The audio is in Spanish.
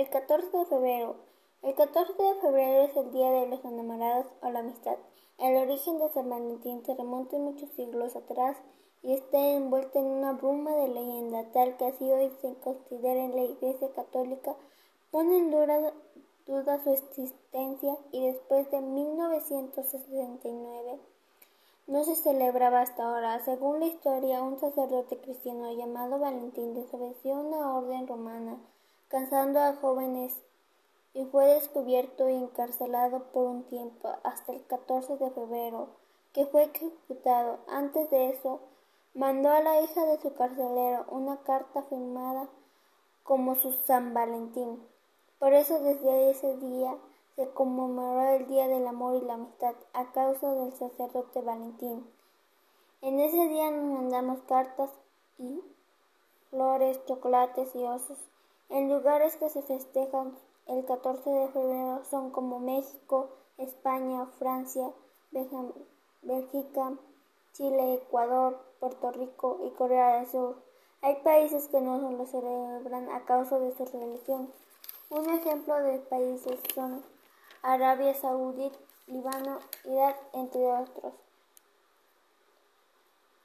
El 14 de febrero. El 14 de febrero es el Día de los Enamorados o la Amistad. El origen de San Valentín se remonta muchos siglos atrás y está envuelto en una bruma de leyenda, tal que así hoy se considera en la Iglesia Católica, pone en duda, duda su existencia y después de 1969 no se celebraba hasta ahora. Según la historia, un sacerdote cristiano llamado Valentín desobedeció una orden romana, cansando a jóvenes y fue descubierto y encarcelado por un tiempo hasta el 14 de febrero, que fue ejecutado. Antes de eso, mandó a la hija de su carcelero una carta firmada como su San Valentín. Por eso desde ese día se conmemoró el Día del Amor y la Amistad a causa del sacerdote Valentín. En ese día nos mandamos cartas y flores, chocolates y osos en lugares que se festejan el 14 de febrero son como México, España, Francia, Bélgica, Chile, Ecuador, Puerto Rico y Corea del Sur. Hay países que no lo celebran a causa de su religión. Un ejemplo de países son Arabia Saudí, Líbano, Irak, entre otros.